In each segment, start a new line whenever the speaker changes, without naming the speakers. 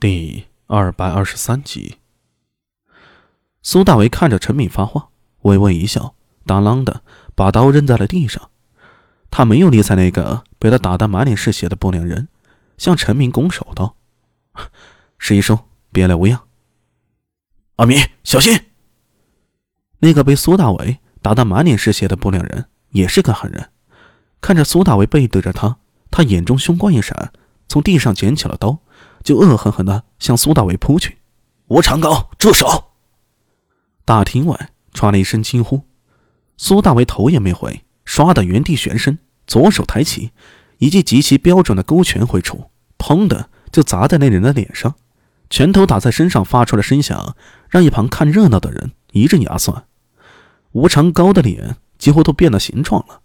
第二百二十三集，苏大为看着陈敏发话，微微一笑，当啷的把刀扔在了地上。他没有理睬那个被他打得满脸是血的不良人，向陈敏拱手道：“十一叔，别来无恙。”
阿明，小心！
那个被苏大为打得满脸是血的不良人也是个狠人，看着苏大为背对着他，他眼中凶光一闪，从地上捡起了刀。就恶狠狠地向苏大伟扑去，
吴长高，住手！
大厅外传来一声惊呼，苏大伟头也没回，唰的原地旋身，左手抬起，一记极其标准的勾拳挥出，砰的就砸在那人的脸上，拳头打在身上发出的声响，让一旁看热闹的人一阵牙酸。吴长高的脸几乎都变了形状了，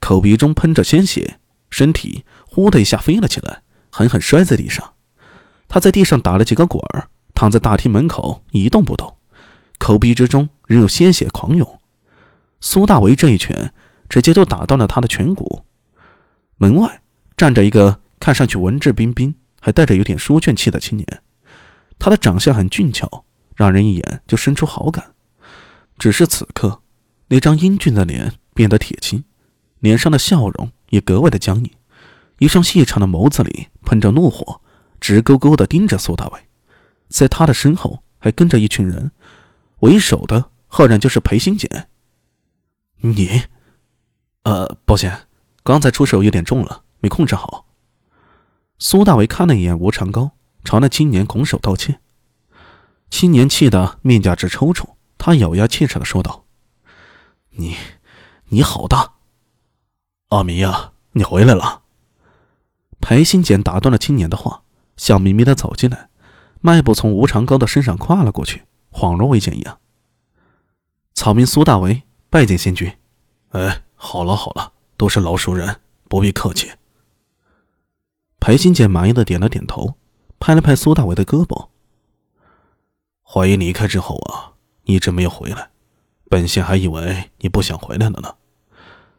口鼻中喷着鲜血，身体呼的一下飞了起来，狠狠摔在地上。他在地上打了几个滚儿，躺在大厅门口一动不动，口鼻之中仍有鲜血狂涌。苏大为这一拳直接就打断了他的颧骨。门外站着一个看上去文质彬彬，还带着有点书卷气的青年，他的长相很俊俏，让人一眼就生出好感。只是此刻，那张英俊的脸变得铁青，脸上的笑容也格外的僵硬，一双细长的眸子里喷着怒火。直勾勾的盯着苏大伟，在他的身后还跟着一群人，为首的赫然就是裴新简。你，呃，抱歉，刚才出手有点重了，没控制好。苏大伟看了一眼吴长高，朝那青年拱手道歉。青年气得面颊直抽搐，他咬牙切齿的说道：“你，你好大！
阿弥呀，你回来了。”
裴新简打断了青年的话。笑眯眯的走进来，迈步从吴长高的身上跨了过去，恍若未见一样。草民苏大为拜见仙君。
哎，好了好了，都是老熟人，不必客气。
裴新杰满意的点了点头，拍了拍苏大为的胳膊。
怀疑离开之后啊，一直没有回来，本仙还以为你不想回来了呢。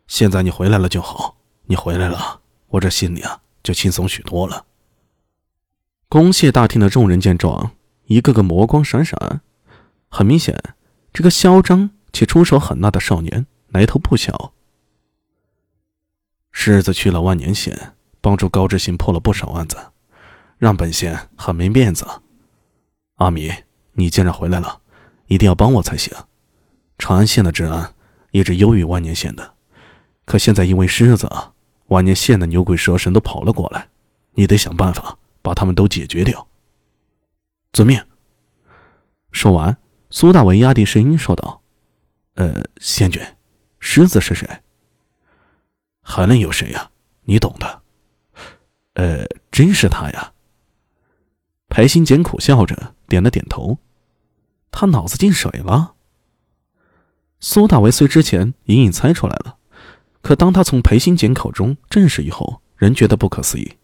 现在你回来了就好，你回来了，我这心里啊就轻松许多了。
公谢大厅的众人见状，一个个魔光闪闪。很明显，这个嚣张且出手狠辣的少年来头不小。
狮子去了万年县，帮助高志新破了不少案子，让本县很没面子。阿米，你既然回来了，一定要帮我才行。长安县的治安一直优于万年县的，可现在因为狮子，万年县的牛鬼蛇神都跑了过来，你得想办法。把他们都解决掉。
遵命。说完，苏大为压低声音说道：“呃，仙君，狮子是谁？
还能有谁呀？你懂的。
呃，真是他呀。”裴新简苦笑着点了点头。他脑子进水了。苏大为虽之前隐隐猜出来了，可当他从裴新简口中证实以后，仍觉得不可思议。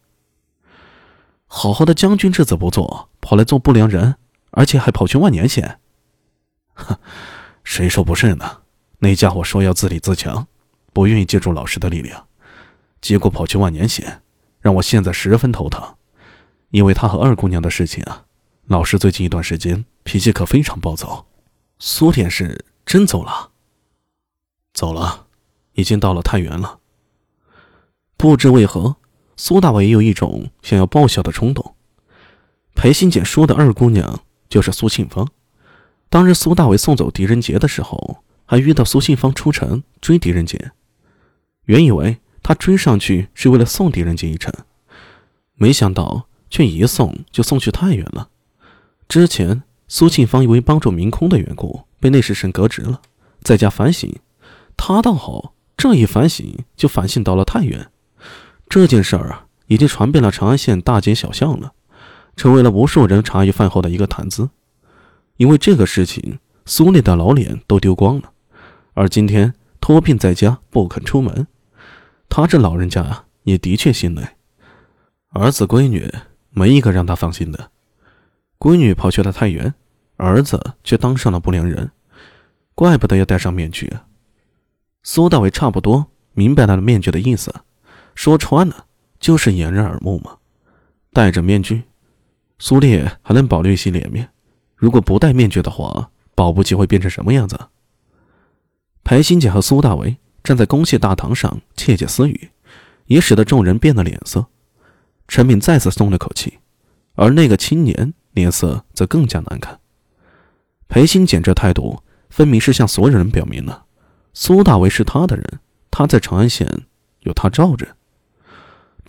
好好的将军之子不做，跑来做不良人，而且还跑去万年县。
哼，谁说不是呢？那家伙说要自立自强，不愿意借助老师的力量，结果跑去万年县，让我现在十分头疼。因为他和二姑娘的事情啊，老师最近一段时间脾气可非常暴躁。
苏天是真走了？
走了，已经到了太原了。
不知为何。苏大伟也有一种想要报效的冲动。裴新简说的二姑娘就是苏庆芳。当日苏大伟送走狄仁杰的时候，还遇到苏庆芳出城追狄仁杰。原以为他追上去是为了送狄仁杰一程，没想到却一送就送去太原了。之前苏庆芳因为帮助明空的缘故被内侍省革职了，在家反省。他倒好，这一反省就反省到了太原。这件事儿啊，已经传遍了长安县大街小巷了，成为了无数人茶余饭后的一个谈资。因为这个事情，苏烈的老脸都丢光了，而今天托病在家不肯出门，他这老人家啊，也的确心累。儿子闺女没一个让他放心的，闺女跑去了太原，儿子却当上了不良人，怪不得要戴上面具啊。苏大伟差不多明白了面具的意思。说穿了，就是掩人耳目嘛。戴着面具，苏烈还能保留一些脸面，如果不戴面具的话，保不齐会变成什么样子。裴新姐和苏大为站在公谢大堂上窃窃私语，也使得众人变了脸色。陈敏再次松了口气，而那个青年脸色则更加难看。裴新简这态度，分明是向所有人表明了，苏大为是他的人，他在长安县有他罩着。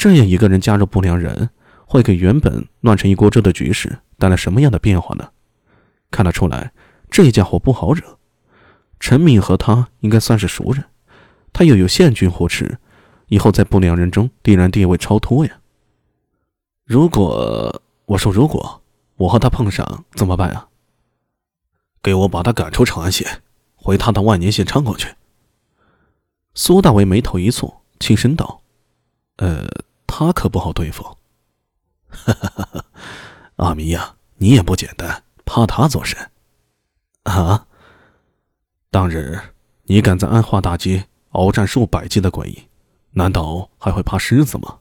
这样一个人加入不良人，会给原本乱成一锅粥的局势带来什么样的变化呢？看得出来，这家伙不好惹。陈敏和他应该算是熟人，他又有县君护持，以后在不良人中必然地位超脱呀。如果我说如果我和他碰上怎么办啊？
给我把他赶出长安县，回他的万年县昌国去。
苏大为眉头一蹙，轻声道：“呃，他可不好对付。
哈哈哈哈阿弥呀，你也不简单，怕他做甚？
啊？
当日你敢在安化大街鏖战数百骑的鬼，难道还会怕狮子吗？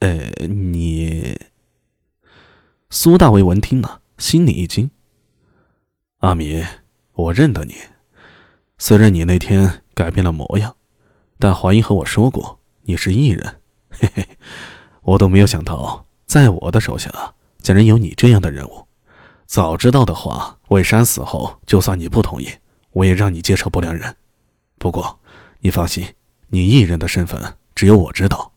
呃，你……苏大为闻听了，心里一惊。
阿米，我认得你。虽然你那天改变了模样，但华英和我说过你是异人。嘿嘿，我都没有想到，在我的手下竟然有你这样的人物。早知道的话，魏山死后，就算你不同意，我也让你接受不良人。不过，你放心，你异人的身份只有我知道。